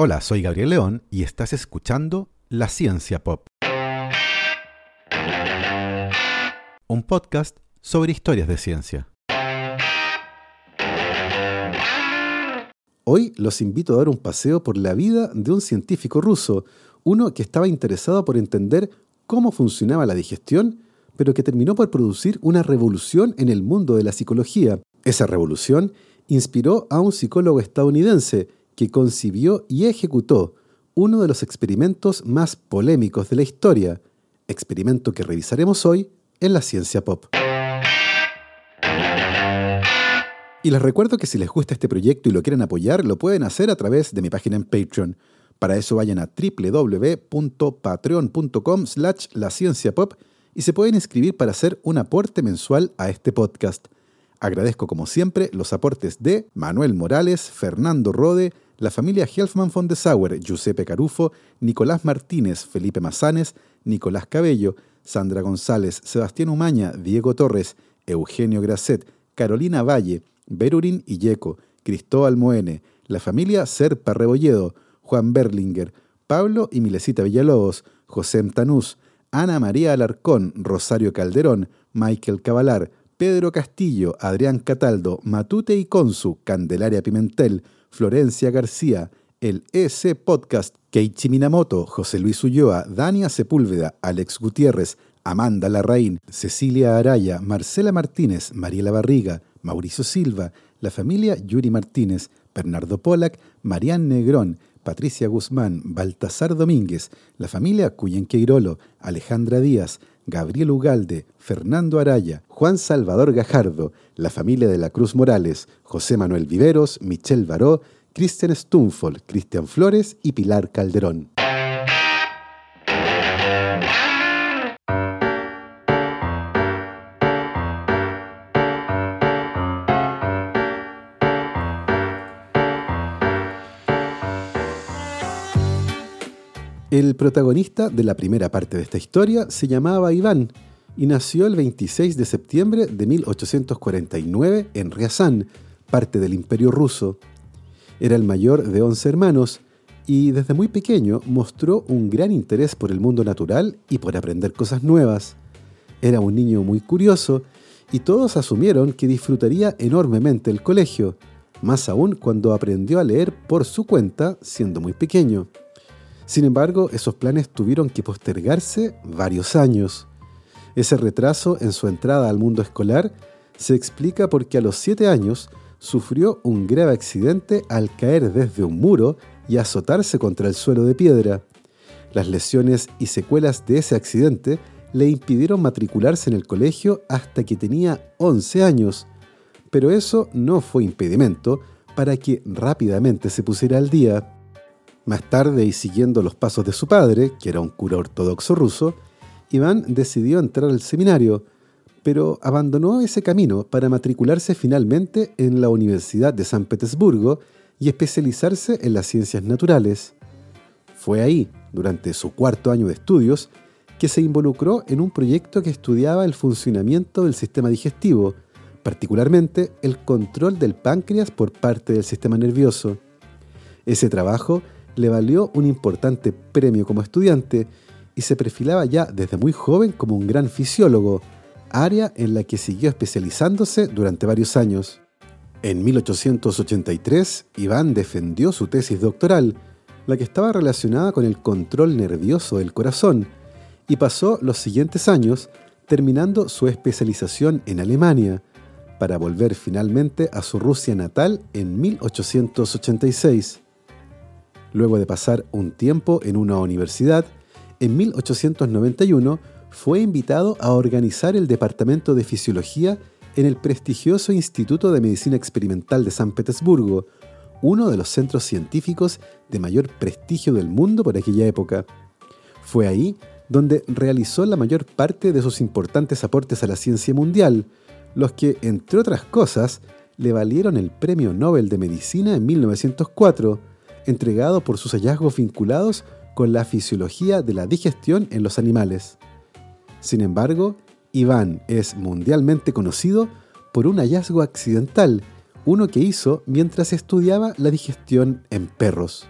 Hola, soy Gabriel León y estás escuchando La Ciencia Pop. Un podcast sobre historias de ciencia. Hoy los invito a dar un paseo por la vida de un científico ruso, uno que estaba interesado por entender cómo funcionaba la digestión, pero que terminó por producir una revolución en el mundo de la psicología. Esa revolución inspiró a un psicólogo estadounidense que concibió y ejecutó uno de los experimentos más polémicos de la historia, experimento que revisaremos hoy en la ciencia pop. Y les recuerdo que si les gusta este proyecto y lo quieren apoyar, lo pueden hacer a través de mi página en Patreon. Para eso vayan a www.patreon.com slash pop y se pueden inscribir para hacer un aporte mensual a este podcast. Agradezco como siempre los aportes de Manuel Morales, Fernando Rode, la familia Helfman von de Sauer, Giuseppe Carufo, Nicolás Martínez, Felipe Mazanes, Nicolás Cabello, Sandra González, Sebastián Umaña, Diego Torres, Eugenio Grasset, Carolina Valle, Berurín Illeco, Cristóbal Moene, la familia Serpa Rebolledo, Juan Berlinger, Pablo y Milesita Villalobos, José Tanús, Ana María Alarcón, Rosario Calderón, Michael Cavalar, Pedro Castillo, Adrián Cataldo, Matute y Consu, Candelaria Pimentel, Florencia García, el EC Podcast, Keiichi Minamoto, José Luis Ulloa, Dania Sepúlveda, Alex Gutiérrez, Amanda Larraín, Cecilia Araya, Marcela Martínez, Mariela Barriga, Mauricio Silva, la familia Yuri Martínez, Bernardo Polak, Marian Negrón, Patricia Guzmán, Baltasar Domínguez, la familia Cuyenqueirolo, Alejandra Díaz, Gabriel Ugalde, Fernando Araya, Juan Salvador Gajardo, la familia de la Cruz Morales, José Manuel Viveros, Michelle Baró, Cristian Stumfol, Cristian Flores y Pilar Calderón. El protagonista de la primera parte de esta historia se llamaba Iván y nació el 26 de septiembre de 1849 en Ryazán, parte del Imperio ruso. Era el mayor de 11 hermanos y desde muy pequeño mostró un gran interés por el mundo natural y por aprender cosas nuevas. Era un niño muy curioso y todos asumieron que disfrutaría enormemente el colegio, más aún cuando aprendió a leer por su cuenta siendo muy pequeño. Sin embargo, esos planes tuvieron que postergarse varios años. Ese retraso en su entrada al mundo escolar se explica porque a los siete años sufrió un grave accidente al caer desde un muro y azotarse contra el suelo de piedra. Las lesiones y secuelas de ese accidente le impidieron matricularse en el colegio hasta que tenía 11 años, pero eso no fue impedimento para que rápidamente se pusiera al día. Más tarde, y siguiendo los pasos de su padre, que era un cura ortodoxo ruso, Iván decidió entrar al seminario, pero abandonó ese camino para matricularse finalmente en la Universidad de San Petersburgo y especializarse en las ciencias naturales. Fue ahí, durante su cuarto año de estudios, que se involucró en un proyecto que estudiaba el funcionamiento del sistema digestivo, particularmente el control del páncreas por parte del sistema nervioso. Ese trabajo le valió un importante premio como estudiante y se perfilaba ya desde muy joven como un gran fisiólogo, área en la que siguió especializándose durante varios años. En 1883, Iván defendió su tesis doctoral, la que estaba relacionada con el control nervioso del corazón, y pasó los siguientes años terminando su especialización en Alemania, para volver finalmente a su Rusia natal en 1886. Luego de pasar un tiempo en una universidad, en 1891 fue invitado a organizar el Departamento de Fisiología en el prestigioso Instituto de Medicina Experimental de San Petersburgo, uno de los centros científicos de mayor prestigio del mundo por aquella época. Fue ahí donde realizó la mayor parte de sus importantes aportes a la ciencia mundial, los que, entre otras cosas, le valieron el Premio Nobel de Medicina en 1904, entregado por sus hallazgos vinculados con la fisiología de la digestión en los animales. Sin embargo, Iván es mundialmente conocido por un hallazgo accidental, uno que hizo mientras estudiaba la digestión en perros.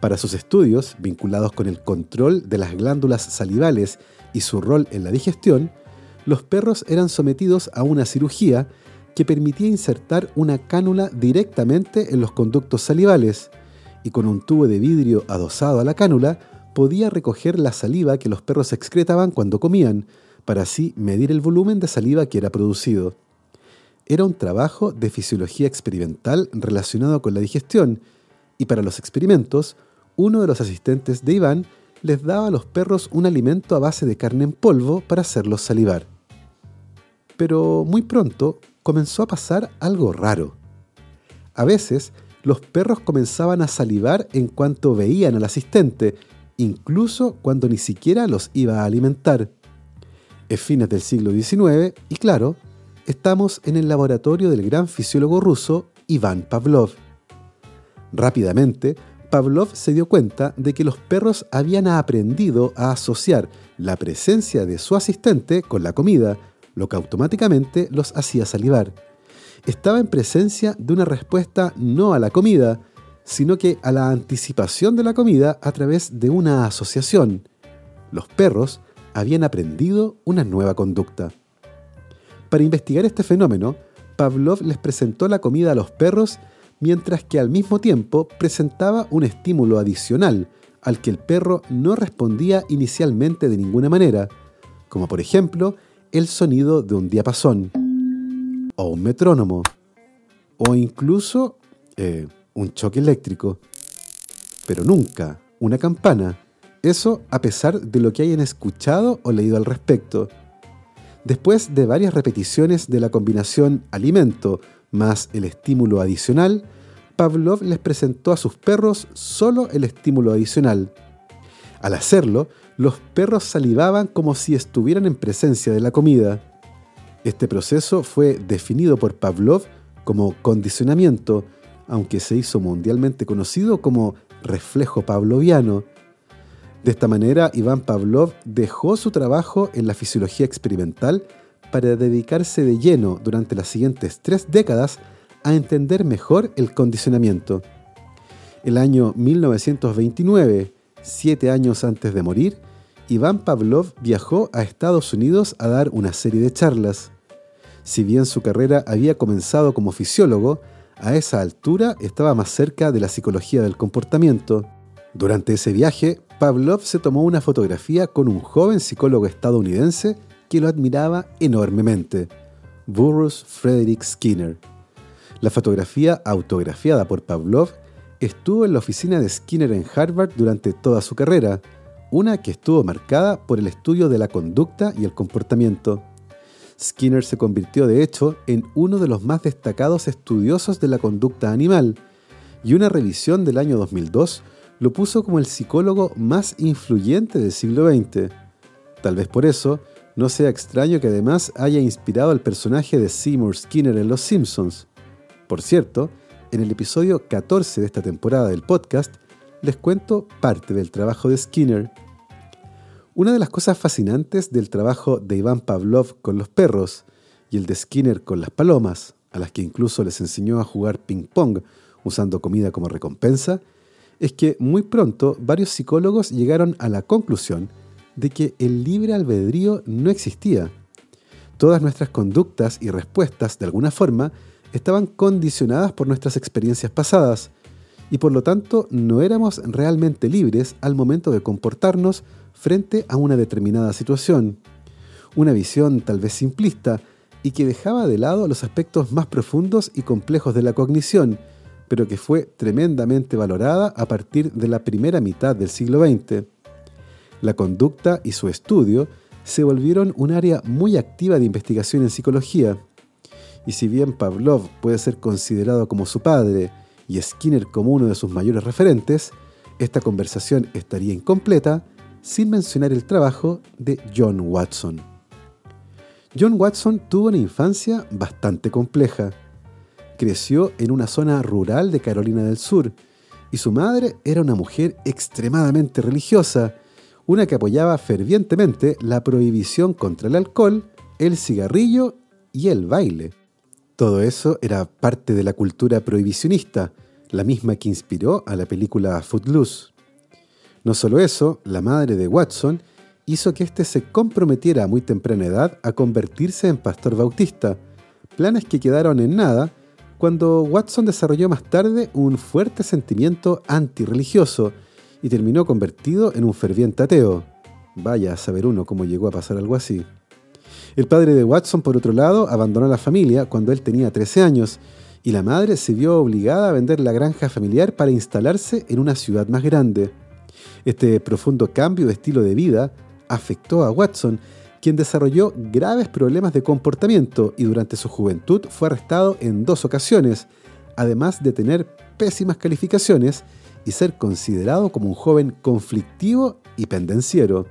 Para sus estudios, vinculados con el control de las glándulas salivales y su rol en la digestión, los perros eran sometidos a una cirugía que permitía insertar una cánula directamente en los conductos salivales y con un tubo de vidrio adosado a la cánula podía recoger la saliva que los perros excretaban cuando comían, para así medir el volumen de saliva que era producido. Era un trabajo de fisiología experimental relacionado con la digestión, y para los experimentos, uno de los asistentes de Iván les daba a los perros un alimento a base de carne en polvo para hacerlos salivar. Pero muy pronto comenzó a pasar algo raro. A veces, los perros comenzaban a salivar en cuanto veían al asistente, incluso cuando ni siquiera los iba a alimentar. Es fines del siglo XIX y claro, estamos en el laboratorio del gran fisiólogo ruso Iván Pavlov. Rápidamente, Pavlov se dio cuenta de que los perros habían aprendido a asociar la presencia de su asistente con la comida, lo que automáticamente los hacía salivar. Estaba en presencia de una respuesta no a la comida, sino que a la anticipación de la comida a través de una asociación. Los perros habían aprendido una nueva conducta. Para investigar este fenómeno, Pavlov les presentó la comida a los perros mientras que al mismo tiempo presentaba un estímulo adicional al que el perro no respondía inicialmente de ninguna manera, como por ejemplo el sonido de un diapasón, o un metrónomo, o incluso eh, un choque eléctrico, pero nunca una campana. Eso a pesar de lo que hayan escuchado o leído al respecto. Después de varias repeticiones de la combinación alimento más el estímulo adicional, Pavlov les presentó a sus perros solo el estímulo adicional. Al hacerlo, los perros salivaban como si estuvieran en presencia de la comida. Este proceso fue definido por Pavlov como condicionamiento, aunque se hizo mundialmente conocido como reflejo pavloviano. De esta manera, Iván Pavlov dejó su trabajo en la fisiología experimental para dedicarse de lleno durante las siguientes tres décadas a entender mejor el condicionamiento. El año 1929, siete años antes de morir, Iván Pavlov viajó a Estados Unidos a dar una serie de charlas. Si bien su carrera había comenzado como fisiólogo, a esa altura estaba más cerca de la psicología del comportamiento. Durante ese viaje, Pavlov se tomó una fotografía con un joven psicólogo estadounidense que lo admiraba enormemente, Burroughs Frederick Skinner. La fotografía autografiada por Pavlov estuvo en la oficina de Skinner en Harvard durante toda su carrera, una que estuvo marcada por el estudio de la conducta y el comportamiento. Skinner se convirtió de hecho en uno de los más destacados estudiosos de la conducta animal, y una revisión del año 2002 lo puso como el psicólogo más influyente del siglo XX. Tal vez por eso, no sea extraño que además haya inspirado al personaje de Seymour Skinner en Los Simpsons. Por cierto, en el episodio 14 de esta temporada del podcast, les cuento parte del trabajo de Skinner. Una de las cosas fascinantes del trabajo de Iván Pavlov con los perros y el de Skinner con las palomas, a las que incluso les enseñó a jugar ping-pong usando comida como recompensa, es que muy pronto varios psicólogos llegaron a la conclusión de que el libre albedrío no existía. Todas nuestras conductas y respuestas, de alguna forma, estaban condicionadas por nuestras experiencias pasadas y por lo tanto no éramos realmente libres al momento de comportarnos frente a una determinada situación. Una visión tal vez simplista y que dejaba de lado los aspectos más profundos y complejos de la cognición, pero que fue tremendamente valorada a partir de la primera mitad del siglo XX. La conducta y su estudio se volvieron un área muy activa de investigación en psicología, y si bien Pavlov puede ser considerado como su padre y Skinner como uno de sus mayores referentes, esta conversación estaría incompleta sin mencionar el trabajo de John Watson. John Watson tuvo una infancia bastante compleja. Creció en una zona rural de Carolina del Sur y su madre era una mujer extremadamente religiosa, una que apoyaba fervientemente la prohibición contra el alcohol, el cigarrillo y el baile. Todo eso era parte de la cultura prohibicionista, la misma que inspiró a la película Footloose. No solo eso, la madre de Watson hizo que éste se comprometiera a muy temprana edad a convertirse en pastor bautista, planes que quedaron en nada cuando Watson desarrolló más tarde un fuerte sentimiento antirreligioso y terminó convertido en un ferviente ateo. Vaya a saber uno cómo llegó a pasar algo así. El padre de Watson, por otro lado, abandonó la familia cuando él tenía 13 años y la madre se vio obligada a vender la granja familiar para instalarse en una ciudad más grande. Este profundo cambio de estilo de vida afectó a Watson, quien desarrolló graves problemas de comportamiento y durante su juventud fue arrestado en dos ocasiones, además de tener pésimas calificaciones y ser considerado como un joven conflictivo y pendenciero.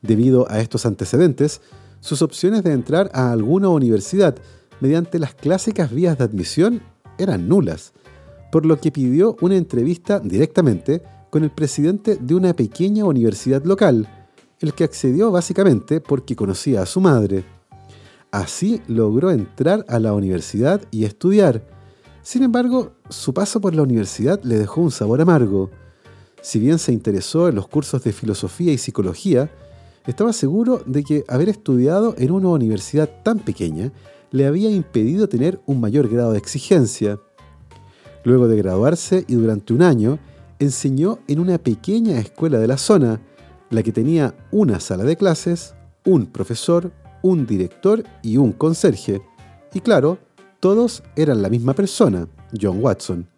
Debido a estos antecedentes, sus opciones de entrar a alguna universidad mediante las clásicas vías de admisión eran nulas, por lo que pidió una entrevista directamente con el presidente de una pequeña universidad local, el que accedió básicamente porque conocía a su madre. Así logró entrar a la universidad y estudiar. Sin embargo, su paso por la universidad le dejó un sabor amargo. Si bien se interesó en los cursos de filosofía y psicología, estaba seguro de que haber estudiado en una universidad tan pequeña le había impedido tener un mayor grado de exigencia. Luego de graduarse y durante un año, enseñó en una pequeña escuela de la zona, la que tenía una sala de clases, un profesor, un director y un conserje. Y claro, todos eran la misma persona, John Watson.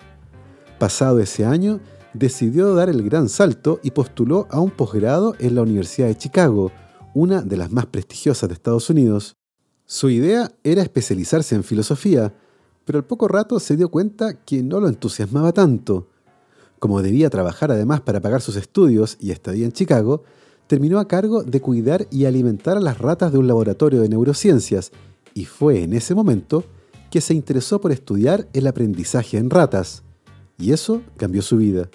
Pasado ese año, decidió dar el gran salto y postuló a un posgrado en la Universidad de Chicago, una de las más prestigiosas de Estados Unidos. Su idea era especializarse en filosofía, pero al poco rato se dio cuenta que no lo entusiasmaba tanto. Como debía trabajar además para pagar sus estudios y estadía en Chicago, terminó a cargo de cuidar y alimentar a las ratas de un laboratorio de neurociencias, y fue en ese momento que se interesó por estudiar el aprendizaje en ratas. Y eso cambió su vida.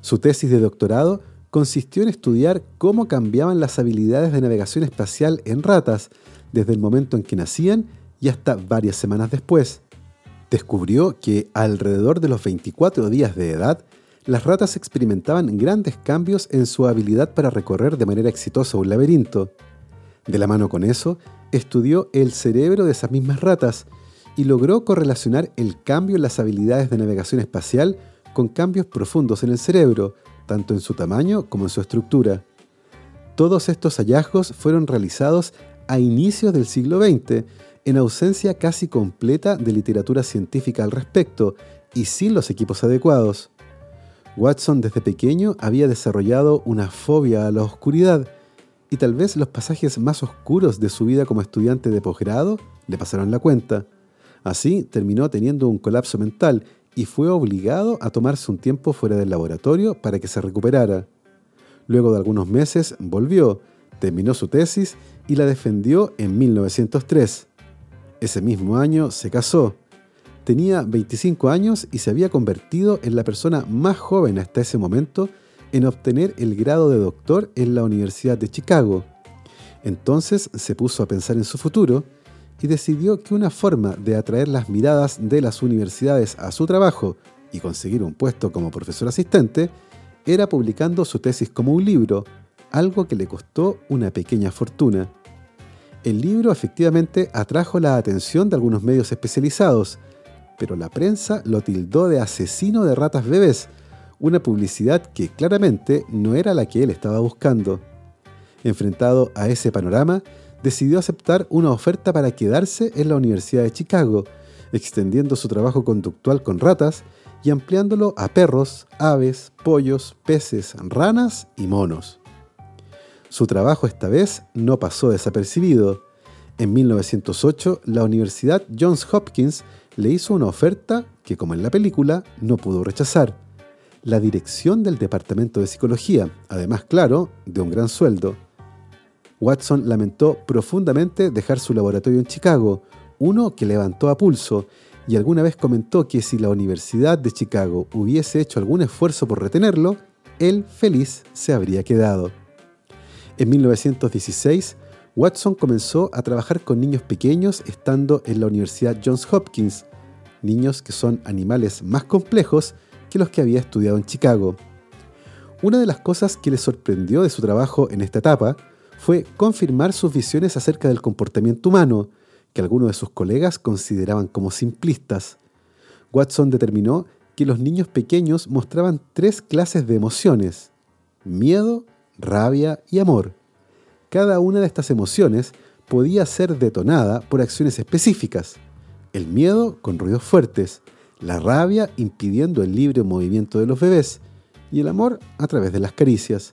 Su tesis de doctorado consistió en estudiar cómo cambiaban las habilidades de navegación espacial en ratas, desde el momento en que nacían y hasta varias semanas después. Descubrió que alrededor de los 24 días de edad, las ratas experimentaban grandes cambios en su habilidad para recorrer de manera exitosa un laberinto. De la mano con eso, estudió el cerebro de esas mismas ratas y logró correlacionar el cambio en las habilidades de navegación espacial con cambios profundos en el cerebro, tanto en su tamaño como en su estructura. Todos estos hallazgos fueron realizados a inicios del siglo XX, en ausencia casi completa de literatura científica al respecto y sin los equipos adecuados. Watson desde pequeño había desarrollado una fobia a la oscuridad y tal vez los pasajes más oscuros de su vida como estudiante de posgrado le pasaron la cuenta. Así terminó teniendo un colapso mental y fue obligado a tomarse un tiempo fuera del laboratorio para que se recuperara. Luego de algunos meses volvió, terminó su tesis y la defendió en 1903. Ese mismo año se casó. Tenía 25 años y se había convertido en la persona más joven hasta ese momento en obtener el grado de doctor en la Universidad de Chicago. Entonces se puso a pensar en su futuro y decidió que una forma de atraer las miradas de las universidades a su trabajo y conseguir un puesto como profesor asistente era publicando su tesis como un libro, algo que le costó una pequeña fortuna. El libro efectivamente atrajo la atención de algunos medios especializados, pero la prensa lo tildó de asesino de ratas bebés, una publicidad que claramente no era la que él estaba buscando. Enfrentado a ese panorama, decidió aceptar una oferta para quedarse en la Universidad de Chicago, extendiendo su trabajo conductual con ratas y ampliándolo a perros, aves, pollos, peces, ranas y monos. Su trabajo esta vez no pasó desapercibido. En 1908, la Universidad Johns Hopkins le hizo una oferta que, como en la película, no pudo rechazar. La dirección del Departamento de Psicología, además, claro, de un gran sueldo. Watson lamentó profundamente dejar su laboratorio en Chicago, uno que levantó a pulso, y alguna vez comentó que si la Universidad de Chicago hubiese hecho algún esfuerzo por retenerlo, él feliz se habría quedado. En 1916, Watson comenzó a trabajar con niños pequeños estando en la Universidad Johns Hopkins, niños que son animales más complejos que los que había estudiado en Chicago. Una de las cosas que le sorprendió de su trabajo en esta etapa fue confirmar sus visiones acerca del comportamiento humano, que algunos de sus colegas consideraban como simplistas. Watson determinó que los niños pequeños mostraban tres clases de emociones, miedo, rabia y amor. Cada una de estas emociones podía ser detonada por acciones específicas. El miedo con ruidos fuertes, la rabia impidiendo el libre movimiento de los bebés y el amor a través de las caricias.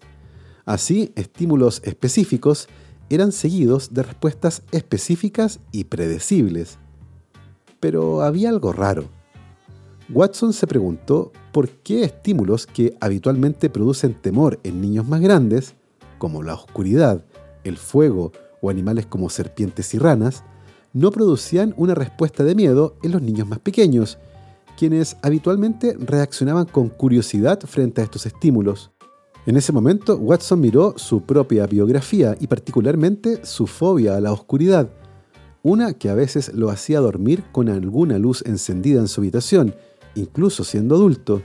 Así, estímulos específicos eran seguidos de respuestas específicas y predecibles. Pero había algo raro. Watson se preguntó por qué estímulos que habitualmente producen temor en niños más grandes, como la oscuridad, el fuego o animales como serpientes y ranas, no producían una respuesta de miedo en los niños más pequeños, quienes habitualmente reaccionaban con curiosidad frente a estos estímulos. En ese momento, Watson miró su propia biografía y particularmente su fobia a la oscuridad, una que a veces lo hacía dormir con alguna luz encendida en su habitación, incluso siendo adulto.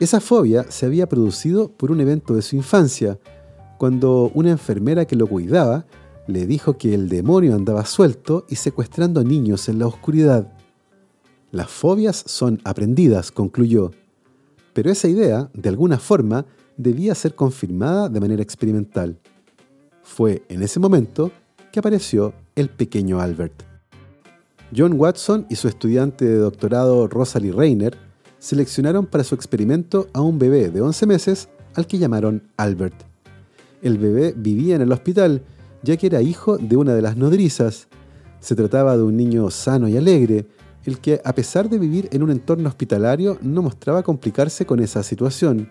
Esa fobia se había producido por un evento de su infancia, cuando una enfermera que lo cuidaba le dijo que el demonio andaba suelto y secuestrando niños en la oscuridad. Las fobias son aprendidas, concluyó, pero esa idea, de alguna forma, debía ser confirmada de manera experimental. Fue en ese momento que apareció el pequeño Albert. John Watson y su estudiante de doctorado Rosalie Rayner seleccionaron para su experimento a un bebé de 11 meses al que llamaron Albert. El bebé vivía en el hospital ya que era hijo de una de las nodrizas. Se trataba de un niño sano y alegre, el que a pesar de vivir en un entorno hospitalario no mostraba complicarse con esa situación.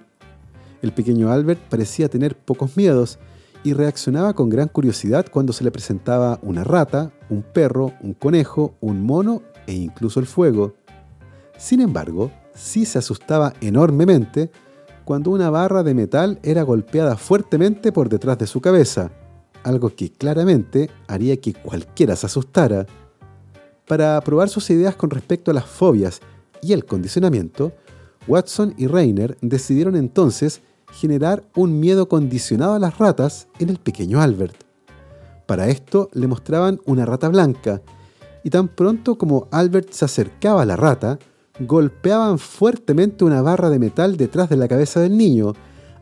El pequeño Albert parecía tener pocos miedos y reaccionaba con gran curiosidad cuando se le presentaba una rata, un perro, un conejo, un mono e incluso el fuego. Sin embargo, sí se asustaba enormemente cuando una barra de metal era golpeada fuertemente por detrás de su cabeza, algo que claramente haría que cualquiera se asustara. Para probar sus ideas con respecto a las fobias y el condicionamiento, Watson y Rainer decidieron entonces generar un miedo condicionado a las ratas en el pequeño Albert. Para esto le mostraban una rata blanca, y tan pronto como Albert se acercaba a la rata, golpeaban fuertemente una barra de metal detrás de la cabeza del niño,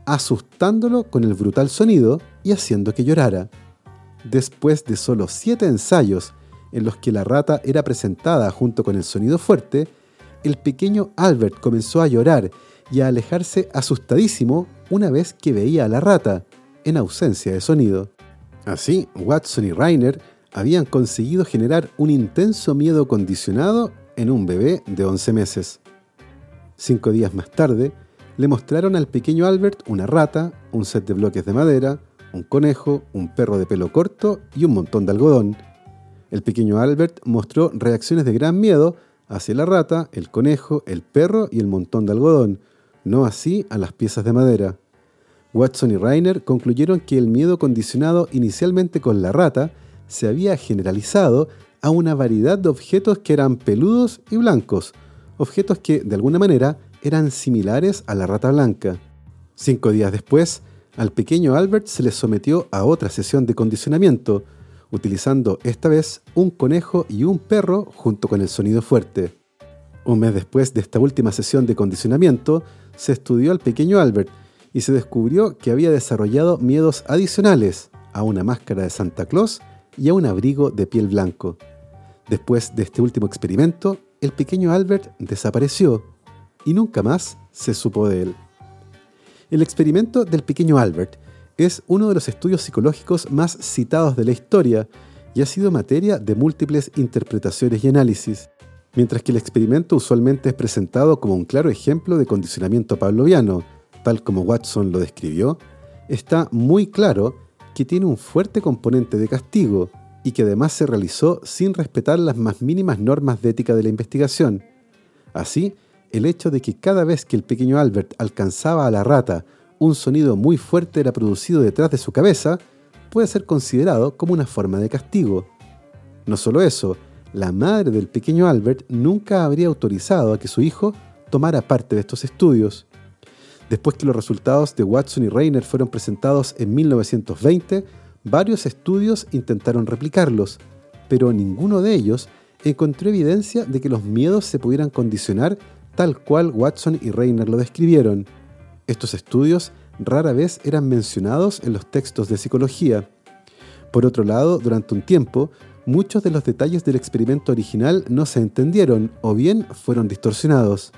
asustándolo con el brutal sonido y haciendo que llorara. Después de solo siete ensayos en los que la rata era presentada junto con el sonido fuerte, el pequeño Albert comenzó a llorar y a alejarse asustadísimo una vez que veía a la rata, en ausencia de sonido. Así, Watson y Rainer habían conseguido generar un intenso miedo condicionado en un bebé de 11 meses. Cinco días más tarde, le mostraron al pequeño Albert una rata, un set de bloques de madera, un conejo, un perro de pelo corto y un montón de algodón. El pequeño Albert mostró reacciones de gran miedo hacia la rata, el conejo, el perro y el montón de algodón, no así a las piezas de madera. Watson y Rainer concluyeron que el miedo condicionado inicialmente con la rata se había generalizado a una variedad de objetos que eran peludos y blancos, objetos que de alguna manera eran similares a la rata blanca. Cinco días después, al pequeño Albert se le sometió a otra sesión de condicionamiento, utilizando esta vez un conejo y un perro junto con el sonido fuerte. Un mes después de esta última sesión de condicionamiento, se estudió al pequeño Albert y se descubrió que había desarrollado miedos adicionales a una máscara de Santa Claus y a un abrigo de piel blanco. Después de este último experimento, el pequeño Albert desapareció y nunca más se supo de él. El experimento del pequeño Albert es uno de los estudios psicológicos más citados de la historia y ha sido materia de múltiples interpretaciones y análisis. Mientras que el experimento usualmente es presentado como un claro ejemplo de condicionamiento pavloviano, tal como Watson lo describió, está muy claro que tiene un fuerte componente de castigo y que además se realizó sin respetar las más mínimas normas de ética de la investigación. Así, el hecho de que cada vez que el pequeño Albert alcanzaba a la rata, un sonido muy fuerte era producido detrás de su cabeza, puede ser considerado como una forma de castigo. No solo eso, la madre del pequeño Albert nunca habría autorizado a que su hijo tomara parte de estos estudios. Después que los resultados de Watson y Reiner fueron presentados en 1920, varios estudios intentaron replicarlos, pero ninguno de ellos encontró evidencia de que los miedos se pudieran condicionar tal cual Watson y Reiner lo describieron. Estos estudios rara vez eran mencionados en los textos de psicología. Por otro lado, durante un tiempo, muchos de los detalles del experimento original no se entendieron o bien fueron distorsionados.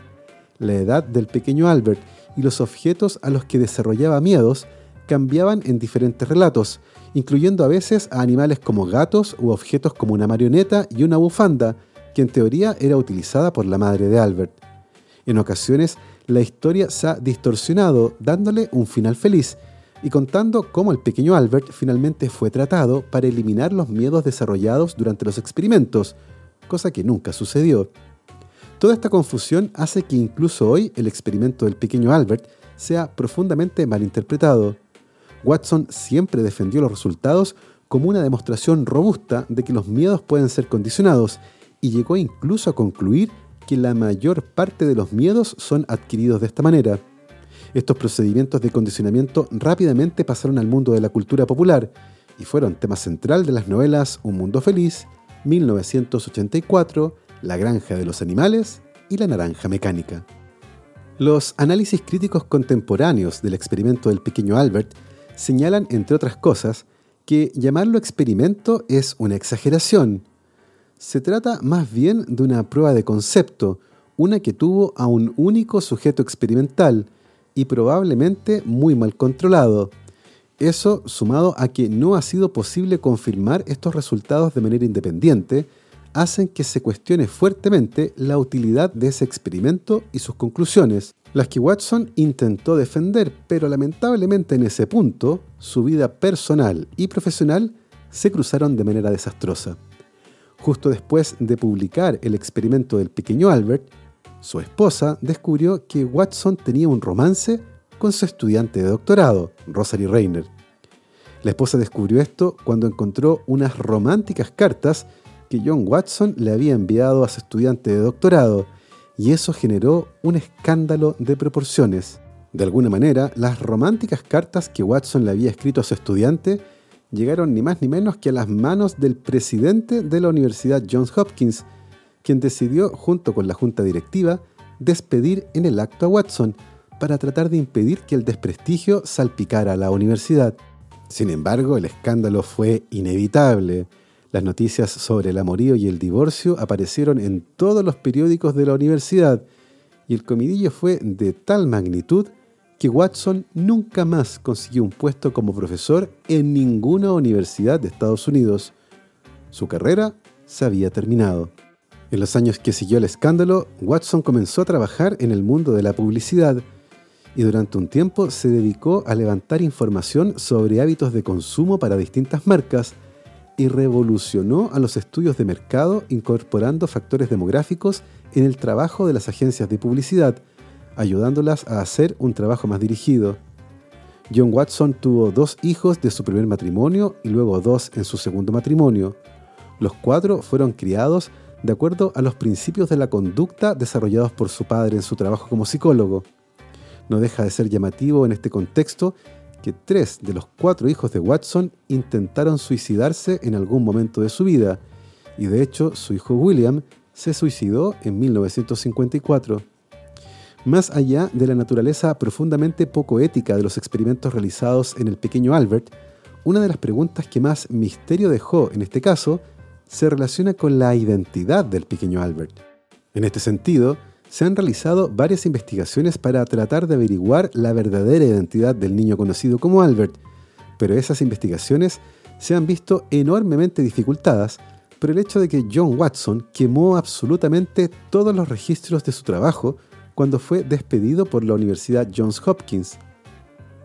La edad del pequeño Albert y los objetos a los que desarrollaba miedos cambiaban en diferentes relatos, incluyendo a veces a animales como gatos u objetos como una marioneta y una bufanda, que en teoría era utilizada por la madre de Albert. En ocasiones, la historia se ha distorsionado, dándole un final feliz, y contando cómo el pequeño Albert finalmente fue tratado para eliminar los miedos desarrollados durante los experimentos, cosa que nunca sucedió. Toda esta confusión hace que incluso hoy el experimento del pequeño Albert sea profundamente malinterpretado. Watson siempre defendió los resultados como una demostración robusta de que los miedos pueden ser condicionados y llegó incluso a concluir que la mayor parte de los miedos son adquiridos de esta manera. Estos procedimientos de condicionamiento rápidamente pasaron al mundo de la cultura popular y fueron tema central de las novelas Un Mundo Feliz, 1984, la granja de los animales y la naranja mecánica. Los análisis críticos contemporáneos del experimento del pequeño Albert señalan, entre otras cosas, que llamarlo experimento es una exageración. Se trata más bien de una prueba de concepto, una que tuvo a un único sujeto experimental y probablemente muy mal controlado. Eso sumado a que no ha sido posible confirmar estos resultados de manera independiente, hacen que se cuestione fuertemente la utilidad de ese experimento y sus conclusiones, las que Watson intentó defender, pero lamentablemente en ese punto su vida personal y profesional se cruzaron de manera desastrosa. Justo después de publicar el experimento del pequeño Albert, su esposa descubrió que Watson tenía un romance con su estudiante de doctorado, Rosalie Reiner. La esposa descubrió esto cuando encontró unas románticas cartas que John Watson le había enviado a su estudiante de doctorado, y eso generó un escándalo de proporciones. De alguna manera, las románticas cartas que Watson le había escrito a su estudiante llegaron ni más ni menos que a las manos del presidente de la Universidad Johns Hopkins, quien decidió, junto con la junta directiva, despedir en el acto a Watson para tratar de impedir que el desprestigio salpicara a la universidad. Sin embargo, el escándalo fue inevitable. Las noticias sobre el amorío y el divorcio aparecieron en todos los periódicos de la universidad y el comidillo fue de tal magnitud que Watson nunca más consiguió un puesto como profesor en ninguna universidad de Estados Unidos. Su carrera se había terminado. En los años que siguió el escándalo, Watson comenzó a trabajar en el mundo de la publicidad y durante un tiempo se dedicó a levantar información sobre hábitos de consumo para distintas marcas, y revolucionó a los estudios de mercado incorporando factores demográficos en el trabajo de las agencias de publicidad, ayudándolas a hacer un trabajo más dirigido. John Watson tuvo dos hijos de su primer matrimonio y luego dos en su segundo matrimonio. Los cuatro fueron criados de acuerdo a los principios de la conducta desarrollados por su padre en su trabajo como psicólogo. No deja de ser llamativo en este contexto que tres de los cuatro hijos de Watson intentaron suicidarse en algún momento de su vida, y de hecho su hijo William se suicidó en 1954. Más allá de la naturaleza profundamente poco ética de los experimentos realizados en el pequeño Albert, una de las preguntas que más misterio dejó en este caso se relaciona con la identidad del pequeño Albert. En este sentido, se han realizado varias investigaciones para tratar de averiguar la verdadera identidad del niño conocido como Albert, pero esas investigaciones se han visto enormemente dificultadas por el hecho de que John Watson quemó absolutamente todos los registros de su trabajo cuando fue despedido por la Universidad Johns Hopkins.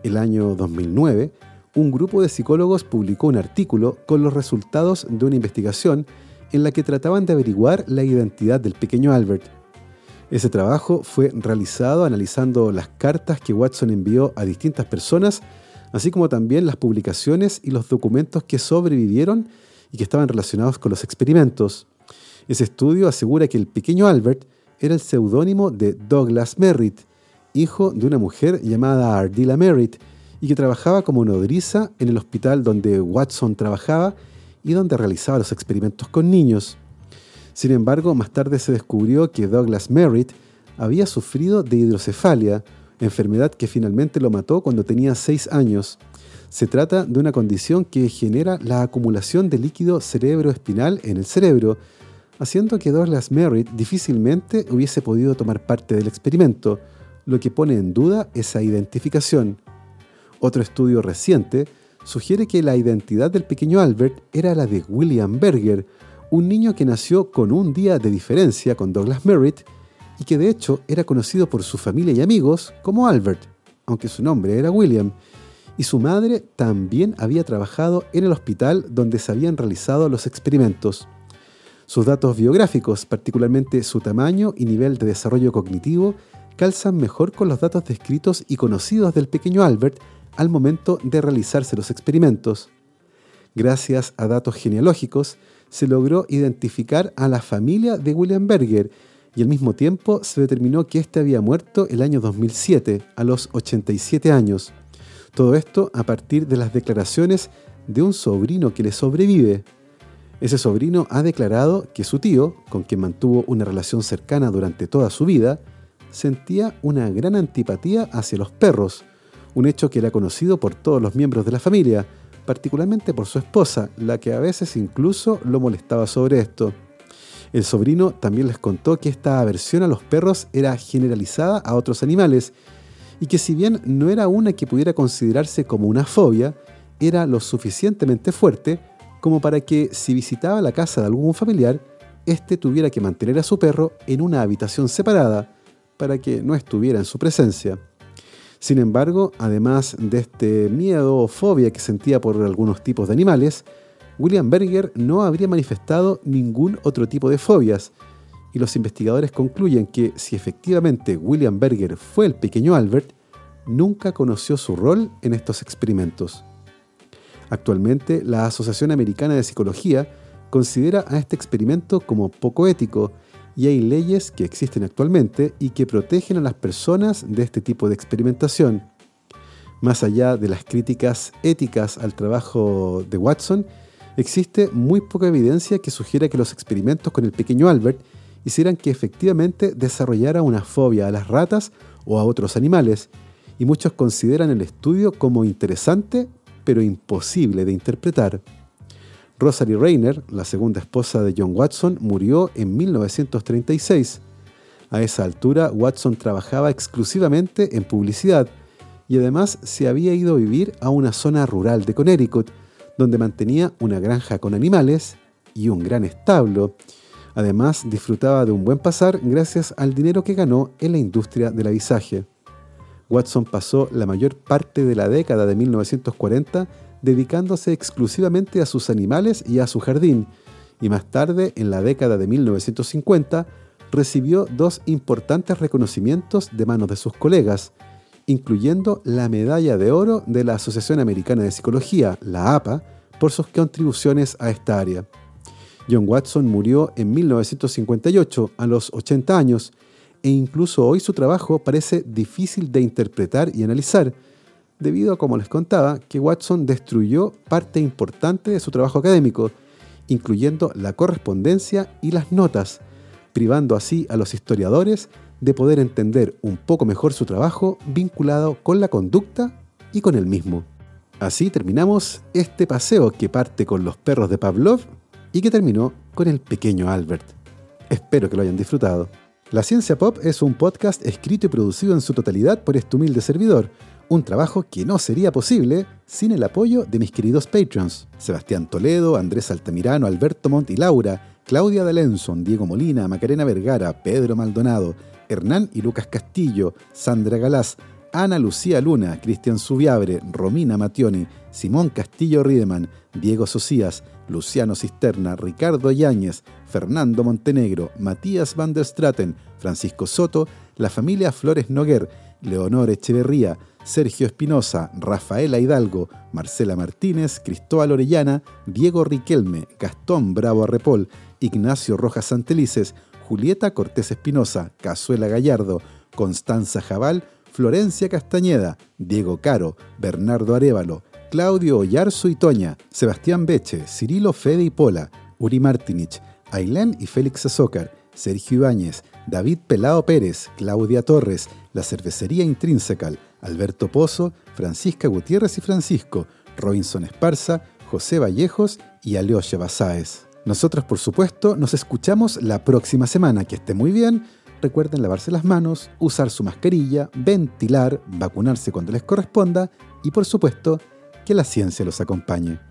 El año 2009, un grupo de psicólogos publicó un artículo con los resultados de una investigación en la que trataban de averiguar la identidad del pequeño Albert. Ese trabajo fue realizado analizando las cartas que Watson envió a distintas personas, así como también las publicaciones y los documentos que sobrevivieron y que estaban relacionados con los experimentos. Ese estudio asegura que el pequeño Albert era el seudónimo de Douglas Merritt hijo de una mujer llamada Ardila Merritt y que trabajaba como nodriza en el hospital donde Watson trabajaba y donde realizaba los experimentos con niños. Sin embargo, más tarde se descubrió que Douglas Merritt había sufrido de hidrocefalia, enfermedad que finalmente lo mató cuando tenía 6 años. Se trata de una condición que genera la acumulación de líquido cerebroespinal en el cerebro, haciendo que Douglas Merritt difícilmente hubiese podido tomar parte del experimento, lo que pone en duda esa identificación. Otro estudio reciente sugiere que la identidad del pequeño Albert era la de William Berger, un niño que nació con un día de diferencia con Douglas Merritt y que de hecho era conocido por su familia y amigos como Albert, aunque su nombre era William, y su madre también había trabajado en el hospital donde se habían realizado los experimentos. Sus datos biográficos, particularmente su tamaño y nivel de desarrollo cognitivo, calzan mejor con los datos descritos y conocidos del pequeño Albert al momento de realizarse los experimentos. Gracias a datos genealógicos, se logró identificar a la familia de William Berger y al mismo tiempo se determinó que éste había muerto el año 2007, a los 87 años. Todo esto a partir de las declaraciones de un sobrino que le sobrevive. Ese sobrino ha declarado que su tío, con quien mantuvo una relación cercana durante toda su vida, sentía una gran antipatía hacia los perros, un hecho que era conocido por todos los miembros de la familia, particularmente por su esposa, la que a veces incluso lo molestaba sobre esto. El sobrino también les contó que esta aversión a los perros era generalizada a otros animales y que si bien no era una que pudiera considerarse como una fobia, era lo suficientemente fuerte como para que si visitaba la casa de algún familiar, éste tuviera que mantener a su perro en una habitación separada para que no estuviera en su presencia. Sin embargo, además de este miedo o fobia que sentía por algunos tipos de animales, William Berger no habría manifestado ningún otro tipo de fobias, y los investigadores concluyen que si efectivamente William Berger fue el pequeño Albert, nunca conoció su rol en estos experimentos. Actualmente, la Asociación Americana de Psicología considera a este experimento como poco ético y hay leyes que existen actualmente y que protegen a las personas de este tipo de experimentación. Más allá de las críticas éticas al trabajo de Watson, existe muy poca evidencia que sugiera que los experimentos con el pequeño Albert hicieran que efectivamente desarrollara una fobia a las ratas o a otros animales, y muchos consideran el estudio como interesante pero imposible de interpretar. Rosalie Rayner, la segunda esposa de John Watson, murió en 1936. A esa altura, Watson trabajaba exclusivamente en publicidad y además se había ido a vivir a una zona rural de Connecticut, donde mantenía una granja con animales y un gran establo. Además, disfrutaba de un buen pasar gracias al dinero que ganó en la industria del avisaje. Watson pasó la mayor parte de la década de 1940 dedicándose exclusivamente a sus animales y a su jardín, y más tarde, en la década de 1950, recibió dos importantes reconocimientos de manos de sus colegas, incluyendo la Medalla de Oro de la Asociación Americana de Psicología, la APA, por sus contribuciones a esta área. John Watson murió en 1958 a los 80 años e incluso hoy su trabajo parece difícil de interpretar y analizar, debido a, como les contaba, que Watson destruyó parte importante de su trabajo académico, incluyendo la correspondencia y las notas, privando así a los historiadores de poder entender un poco mejor su trabajo vinculado con la conducta y con el mismo. Así terminamos este paseo que parte con los perros de Pavlov y que terminó con el pequeño Albert. Espero que lo hayan disfrutado. La Ciencia Pop es un podcast escrito y producido en su totalidad por este humilde servidor, un trabajo que no sería posible sin el apoyo de mis queridos patrons, Sebastián Toledo, Andrés Altamirano, Alberto Montt y Laura, Claudia D'Alenson, Diego Molina, Macarena Vergara, Pedro Maldonado, Hernán y Lucas Castillo, Sandra Galás, Ana Lucía Luna, Cristian Subiabre, Romina Mationi, Simón Castillo Riedemann, Diego Socias, Luciano Cisterna, Ricardo Yáñez, Fernando Montenegro, Matías van der Straten, Francisco Soto, la familia Flores Noguer, Leonor Echeverría, Sergio Espinosa, Rafaela Hidalgo, Marcela Martínez, Cristóbal Orellana, Diego Riquelme, Gastón Bravo Arrepol, Ignacio Rojas Santelices, Julieta Cortés Espinosa, Cazuela Gallardo, Constanza Jabal, Florencia Castañeda, Diego Caro, Bernardo Arevalo, Claudio Ollarzo y Toña, Sebastián Beche, Cirilo Fede y Pola, Uri Martinich, Ailén y Félix Azócar, Sergio Ibáñez, David Pelao Pérez, Claudia Torres, La Cervecería Intrínsecal, Alberto Pozo, Francisca Gutiérrez y Francisco, Robinson Esparza, José Vallejos y Aleosha Basáez. Nosotros, por supuesto, nos escuchamos la próxima semana. Que esté muy bien. Recuerden lavarse las manos, usar su mascarilla, ventilar, vacunarse cuando les corresponda y, por supuesto, que la ciencia los acompañe.